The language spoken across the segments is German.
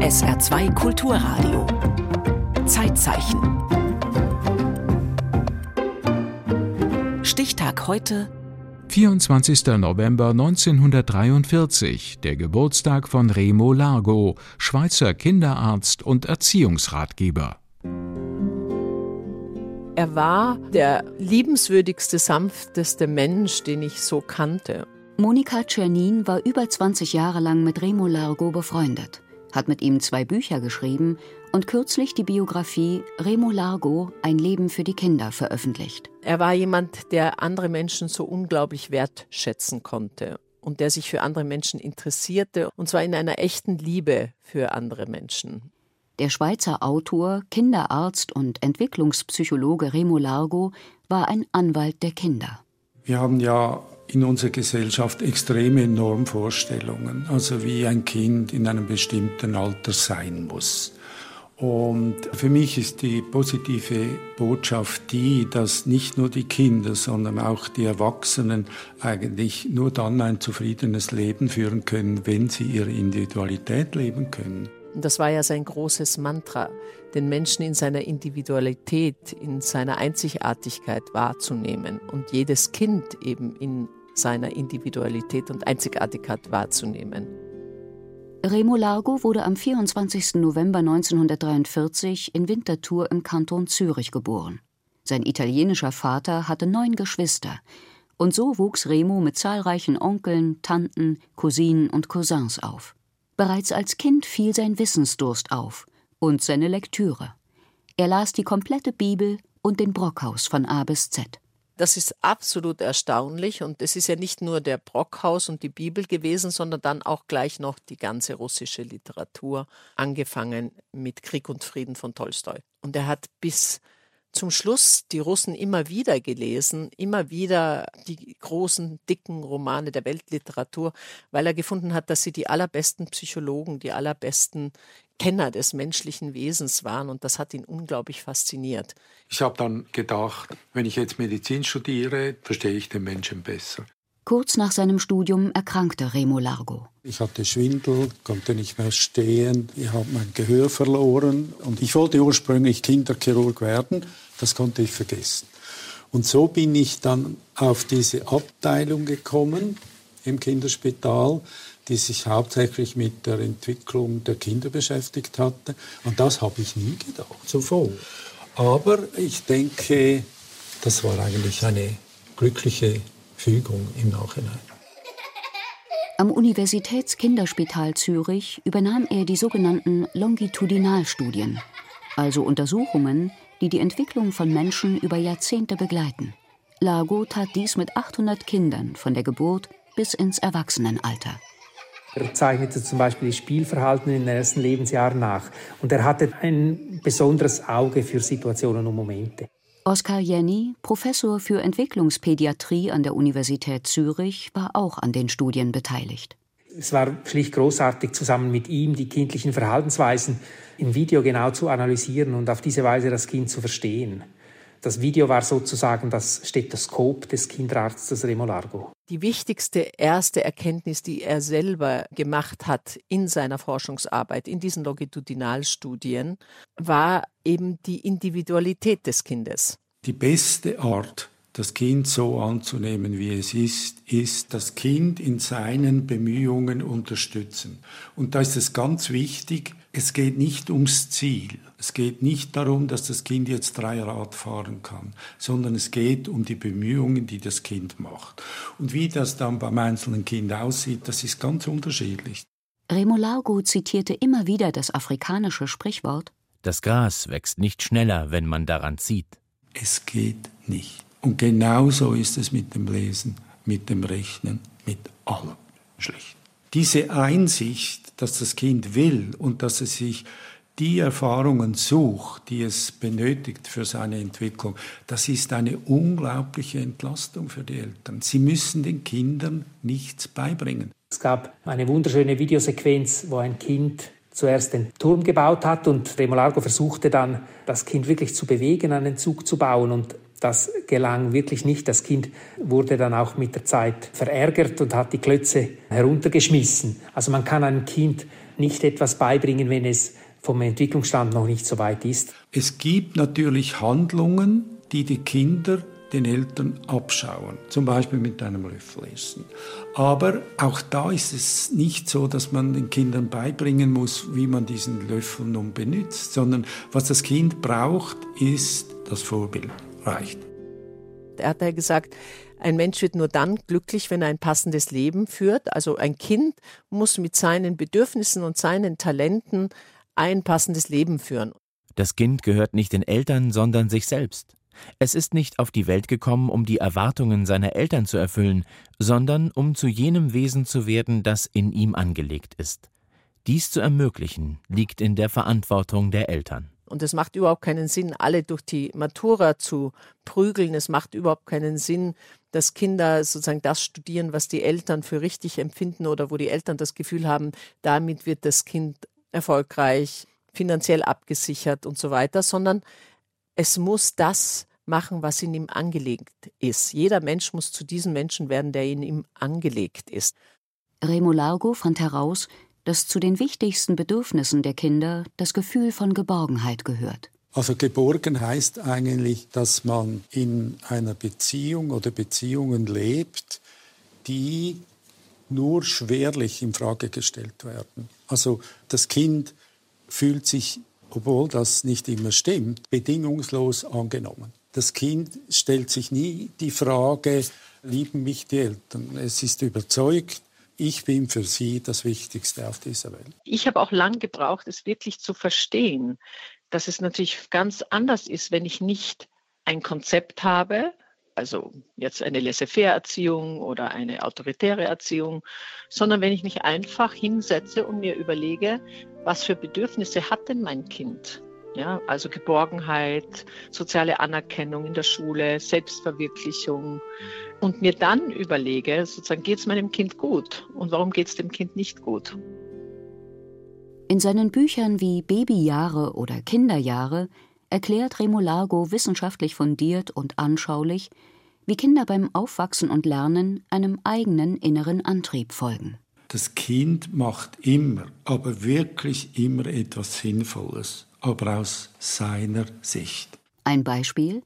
SR2 Kulturradio. Zeitzeichen. Stichtag heute 24. November 1943, der Geburtstag von Remo Largo, Schweizer Kinderarzt und Erziehungsratgeber. Er war der liebenswürdigste, sanfteste Mensch, den ich so kannte. Monika Czernin war über 20 Jahre lang mit Remo Largo befreundet, hat mit ihm zwei Bücher geschrieben und kürzlich die Biografie Remo Largo Ein Leben für die Kinder veröffentlicht. Er war jemand, der andere Menschen so unglaublich wertschätzen konnte und der sich für andere Menschen interessierte, und zwar in einer echten Liebe für andere Menschen. Der Schweizer Autor, Kinderarzt und Entwicklungspsychologe Remo Largo war ein Anwalt der Kinder. Wir haben ja in unserer Gesellschaft extreme Normvorstellungen, also wie ein Kind in einem bestimmten Alter sein muss. Und für mich ist die positive Botschaft die, dass nicht nur die Kinder, sondern auch die Erwachsenen eigentlich nur dann ein zufriedenes Leben führen können, wenn sie ihre Individualität leben können. Das war ja sein großes Mantra, den Menschen in seiner Individualität, in seiner Einzigartigkeit wahrzunehmen und jedes Kind eben in seiner Individualität und Einzigartigkeit wahrzunehmen. Remo Largo wurde am 24. November 1943 in Winterthur im Kanton Zürich geboren. Sein italienischer Vater hatte neun Geschwister, und so wuchs Remo mit zahlreichen Onkeln, Tanten, Cousinen und Cousins auf. Bereits als Kind fiel sein Wissensdurst auf und seine Lektüre. Er las die komplette Bibel und den Brockhaus von A bis Z. Das ist absolut erstaunlich und es ist ja nicht nur der Brockhaus und die Bibel gewesen, sondern dann auch gleich noch die ganze russische Literatur, angefangen mit Krieg und Frieden von Tolstoi. Und er hat bis zum Schluss die Russen immer wieder gelesen, immer wieder die großen, dicken Romane der Weltliteratur, weil er gefunden hat, dass sie die allerbesten Psychologen, die allerbesten Kenner des menschlichen Wesens waren und das hat ihn unglaublich fasziniert. Ich habe dann gedacht, wenn ich jetzt Medizin studiere, verstehe ich den Menschen besser. Kurz nach seinem Studium erkrankte Remo Largo. Ich hatte Schwindel, konnte nicht mehr stehen, ich habe mein Gehör verloren und ich wollte ursprünglich Kinderchirurg werden, das konnte ich vergessen. Und so bin ich dann auf diese Abteilung gekommen im Kinderspital, die sich hauptsächlich mit der Entwicklung der Kinder beschäftigt hatte. Und das habe ich nie gedacht zuvor. Aber ich denke, das war eigentlich eine glückliche Fügung im Nachhinein. Am Universitätskinderspital Zürich übernahm er die sogenannten Longitudinalstudien, also Untersuchungen, die die Entwicklung von Menschen über Jahrzehnte begleiten. Lago tat dies mit 800 Kindern von der Geburt bis ins Erwachsenenalter. Er zeichnete zum Beispiel das Spielverhalten in den ersten Lebensjahren nach. Und er hatte ein besonderes Auge für Situationen und Momente. Oskar Jenny, Professor für Entwicklungspädiatrie an der Universität Zürich, war auch an den Studien beteiligt. Es war schlicht großartig, zusammen mit ihm die kindlichen Verhaltensweisen im Video genau zu analysieren und auf diese Weise das Kind zu verstehen. Das Video war sozusagen das Stethoskop des Kinderarztes Remo Largo. Die wichtigste erste Erkenntnis, die er selber gemacht hat in seiner Forschungsarbeit, in diesen Longitudinalstudien, war eben die Individualität des Kindes. Die beste Art, das Kind so anzunehmen, wie es ist, ist das Kind in seinen Bemühungen unterstützen. Und da ist es ganz wichtig, es geht nicht ums Ziel. Es geht nicht darum, dass das Kind jetzt Dreirad fahren kann, sondern es geht um die Bemühungen, die das Kind macht. Und wie das dann beim einzelnen Kind aussieht, das ist ganz unterschiedlich. Remo Largo zitierte immer wieder das afrikanische Sprichwort Das Gras wächst nicht schneller, wenn man daran zieht. Es geht nicht. Und genauso ist es mit dem Lesen, mit dem Rechnen, mit allem Schlechten. Diese Einsicht, dass das Kind will und dass es sich die Erfahrungen sucht, die es benötigt für seine Entwicklung, das ist eine unglaubliche Entlastung für die Eltern. Sie müssen den Kindern nichts beibringen. Es gab eine wunderschöne Videosequenz, wo ein Kind zuerst den Turm gebaut hat und Remo Largo versuchte dann, das Kind wirklich zu bewegen, einen Zug zu bauen. Und Das gelang wirklich nicht. Das Kind wurde dann auch mit der Zeit verärgert und hat die Klötze heruntergeschmissen. Also man kann einem Kind nicht etwas beibringen, wenn es vom Entwicklungsstand noch nicht so weit ist. Es gibt natürlich Handlungen, die die Kinder den Eltern abschauen, zum Beispiel mit einem Löffel essen. Aber auch da ist es nicht so, dass man den Kindern beibringen muss, wie man diesen Löffel nun benutzt, sondern was das Kind braucht, ist das Vorbild. Reicht. Er hat ja gesagt, ein Mensch wird nur dann glücklich, wenn er ein passendes Leben führt. Also ein Kind muss mit seinen Bedürfnissen und seinen Talenten ein passendes Leben führen. Das Kind gehört nicht den Eltern, sondern sich selbst. Es ist nicht auf die Welt gekommen, um die Erwartungen seiner Eltern zu erfüllen, sondern um zu jenem Wesen zu werden, das in ihm angelegt ist. Dies zu ermöglichen, liegt in der Verantwortung der Eltern. Und es macht überhaupt keinen Sinn, alle durch die Matura zu prügeln. Es macht überhaupt keinen Sinn, dass Kinder sozusagen das studieren, was die Eltern für richtig empfinden oder wo die Eltern das Gefühl haben, damit wird das Kind erfolgreich, finanziell abgesichert und so weiter, sondern es muss das machen, was in ihm angelegt ist. Jeder Mensch muss zu diesem Menschen werden, der in ihm angelegt ist. Remo Largo fand heraus, dass zu den wichtigsten Bedürfnissen der Kinder das Gefühl von Geborgenheit gehört. Also geborgen heißt eigentlich, dass man in einer Beziehung oder Beziehungen lebt, die nur schwerlich in Frage gestellt werden. Also das Kind fühlt sich, obwohl das nicht immer stimmt, bedingungslos angenommen. Das Kind stellt sich nie die Frage, lieben mich die Eltern? Es ist überzeugt, ich bin für sie das Wichtigste auf dieser Welt. Ich habe auch lang gebraucht, es wirklich zu verstehen, dass es natürlich ganz anders ist, wenn ich nicht ein Konzept habe, also jetzt eine Laissez-faire-Erziehung oder eine autoritäre Erziehung, sondern wenn ich mich einfach hinsetze und mir überlege, was für Bedürfnisse hat denn mein Kind? Ja, also Geborgenheit, soziale Anerkennung in der Schule, Selbstverwirklichung. Und mir dann überlege, sozusagen, geht es meinem Kind gut und warum geht es dem Kind nicht gut? In seinen Büchern wie Babyjahre oder Kinderjahre erklärt Remo Largo wissenschaftlich fundiert und anschaulich, wie Kinder beim Aufwachsen und Lernen einem eigenen inneren Antrieb folgen. Das Kind macht immer, aber wirklich immer etwas Sinnvolles aber aus seiner Sicht. Ein Beispiel?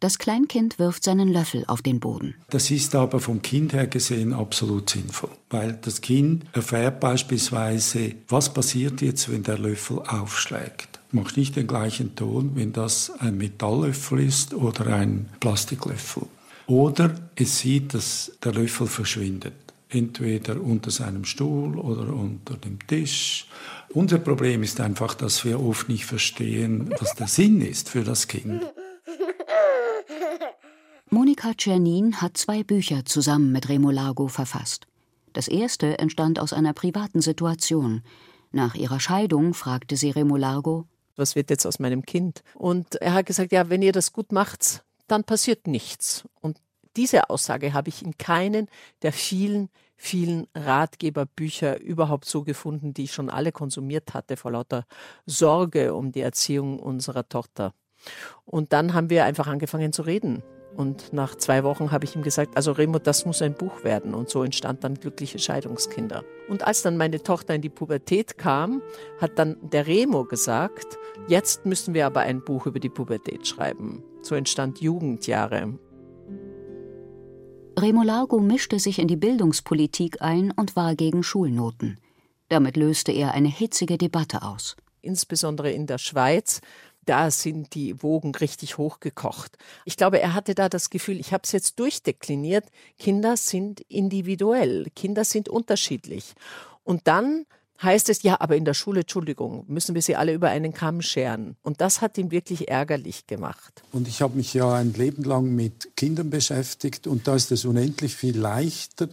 Das Kleinkind wirft seinen Löffel auf den Boden. Das ist aber vom Kind her gesehen absolut sinnvoll, weil das Kind erfährt beispielsweise, was passiert jetzt, wenn der Löffel aufschlägt. Macht nicht den gleichen Ton, wenn das ein Metalllöffel ist oder ein Plastiklöffel. Oder es sieht, dass der Löffel verschwindet entweder unter seinem Stuhl oder unter dem Tisch. Unser Problem ist einfach, dass wir oft nicht verstehen, was der Sinn ist für das Kind. Monika Czernin hat zwei Bücher zusammen mit Remo Largo verfasst. Das erste entstand aus einer privaten Situation. Nach ihrer Scheidung fragte sie Remo Largo, was wird jetzt aus meinem Kind? Und er hat gesagt, ja, wenn ihr das gut macht, dann passiert nichts. Und diese Aussage habe ich in keinen der vielen, vielen Ratgeberbücher überhaupt so gefunden, die ich schon alle konsumiert hatte, vor lauter Sorge um die Erziehung unserer Tochter. Und dann haben wir einfach angefangen zu reden. Und nach zwei Wochen habe ich ihm gesagt, also Remo, das muss ein Buch werden. Und so entstand dann Glückliche Scheidungskinder. Und als dann meine Tochter in die Pubertät kam, hat dann der Remo gesagt, jetzt müssen wir aber ein Buch über die Pubertät schreiben. So entstand Jugendjahre. Remo Largo mischte sich in die Bildungspolitik ein und war gegen Schulnoten. Damit löste er eine hitzige Debatte aus. Insbesondere in der Schweiz, da sind die Wogen richtig hochgekocht. Ich glaube, er hatte da das Gefühl, ich habe es jetzt durchdekliniert, Kinder sind individuell, Kinder sind unterschiedlich. Und dann heißt es, ja, aber in der Schule, Entschuldigung, müssen wir sie alle über einen Kamm scheren. Und das hat ihn wirklich ärgerlich gemacht. Und ich habe mich ja ein Leben lang mit Kindern beschäftigt und da ist es unendlich viel leichter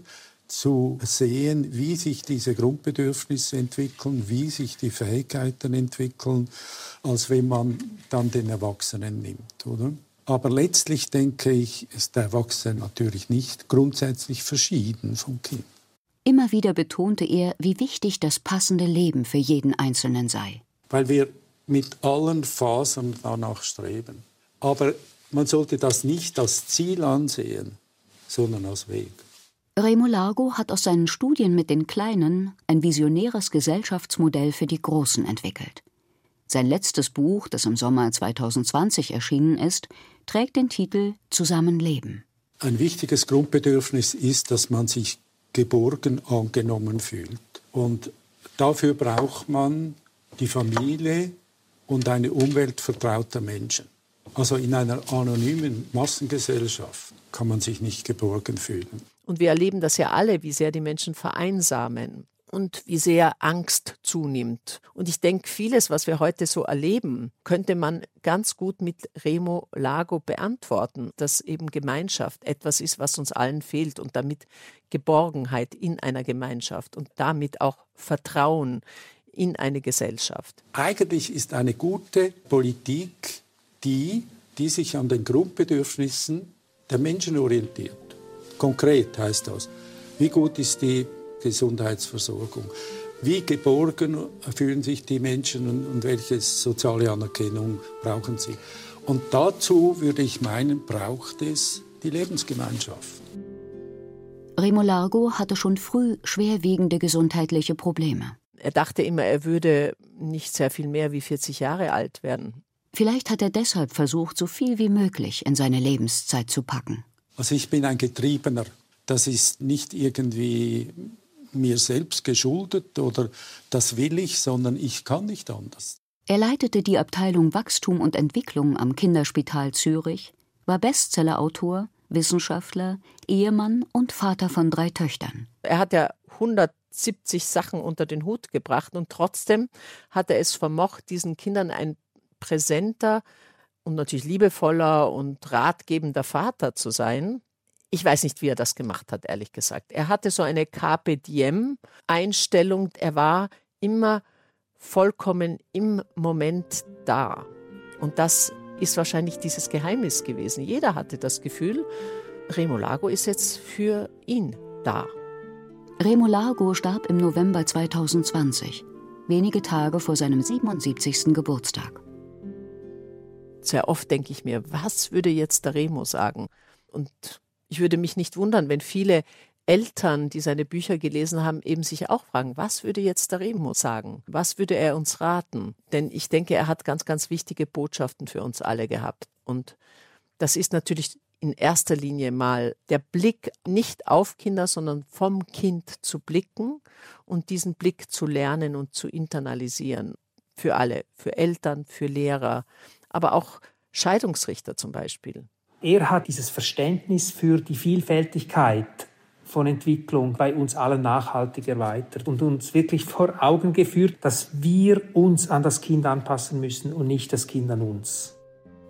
zu sehen, wie sich diese Grundbedürfnisse entwickeln, wie sich die Fähigkeiten entwickeln, als wenn man dann den Erwachsenen nimmt, oder? Aber letztlich denke ich, ist der Erwachsene natürlich nicht grundsätzlich verschieden vom Kind. Immer wieder betonte er, wie wichtig das passende Leben für jeden Einzelnen sei. Weil wir mit allen Fasern danach streben. Aber man sollte das nicht als Ziel ansehen, sondern als Weg. Remo Largo hat aus seinen Studien mit den Kleinen ein visionäres Gesellschaftsmodell für die Großen entwickelt. Sein letztes Buch, das im Sommer 2020 erschienen ist, trägt den Titel Zusammenleben. Ein wichtiges Grundbedürfnis ist, dass man sich geborgen angenommen fühlt. Und dafür braucht man die Familie und eine Umwelt vertrauter Menschen. Also in einer anonymen Massengesellschaft kann man sich nicht geborgen fühlen. Und wir erleben das ja alle, wie sehr die Menschen vereinsamen und wie sehr Angst zunimmt. Und ich denke, vieles, was wir heute so erleben, könnte man ganz gut mit Remo Lago beantworten, dass eben Gemeinschaft etwas ist, was uns allen fehlt und damit Geborgenheit in einer Gemeinschaft und damit auch Vertrauen in eine Gesellschaft. Eigentlich ist eine gute Politik die, die sich an den Grundbedürfnissen der Menschen orientiert. Konkret heißt das, wie gut ist die Gesundheitsversorgung? Wie geborgen fühlen sich die Menschen und, welche soziale Anerkennung brauchen sie? Und dazu würde ich meinen, braucht es die Lebensgemeinschaft. Remo Largo hatte schon früh schwerwiegende gesundheitliche Probleme. Er dachte immer, er würde nicht sehr viel mehr wie 40 Jahre alt werden. Vielleicht hat er deshalb versucht, so viel wie möglich in seine Lebenszeit zu packen. Also ich bin ein Getriebener. Das ist nicht irgendwie mir selbst geschuldet oder das will ich, sondern ich kann nicht anders. Er leitete die Abteilung Wachstum und Entwicklung am Kinderspital Zürich, war Bestsellerautor, Wissenschaftler, Ehemann und Vater von drei Töchtern. Er hat ja 170 Sachen unter den Hut gebracht und trotzdem hat er es vermocht, diesen Kindern ein präsenter, und natürlich liebevoller und ratgebender Vater zu sein. Ich weiß nicht, wie er das gemacht hat, ehrlich gesagt. Er hatte so eine Carpe Diem Einstellung. Er war immer vollkommen im Moment da. Und das ist wahrscheinlich dieses Geheimnis gewesen. Jeder hatte das Gefühl, Remo Lago ist jetzt für ihn da. Remo Lago starb im November 2020, wenige Tage vor seinem 77. Geburtstag. Sehr oft denke ich mir, was würde jetzt der Remo sagen? Und ich würde mich nicht wundern, wenn viele Eltern, die seine Bücher gelesen haben, eben sich auch fragen, was würde jetzt der Remo sagen? Was würde er uns raten? Denn ich denke, er hat ganz, ganz wichtige Botschaften für uns alle gehabt. Und das ist natürlich in erster Linie mal der Blick nicht auf Kinder, sondern vom Kind zu blicken und diesen Blick zu lernen und zu internalisieren. Für alle, für Eltern, für Lehrer, aber auch Scheidungsrichter zum Beispiel. Er hat dieses Verständnis für die Vielfältigkeit von Entwicklung bei uns allen nachhaltig erweitert und uns wirklich vor Augen geführt, dass wir uns an das Kind anpassen müssen und nicht das Kind an uns.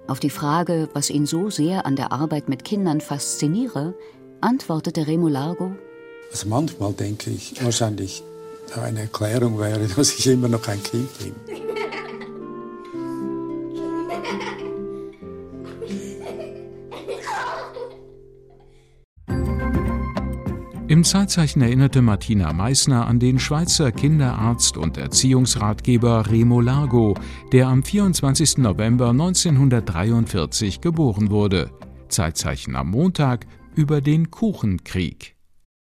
Auf die Frage, was ihn so sehr an der Arbeit mit Kindern fasziniere, antwortete Remo Largo. Also manchmal denke ich, wahrscheinlich eine Erklärung wäre, dass ich immer noch ein Kind bin. Zeitzeichen erinnerte Martina Meissner an den Schweizer Kinderarzt und Erziehungsratgeber Remo Largo, der am 24. November 1943 geboren wurde. Zeitzeichen am Montag über den Kuchenkrieg.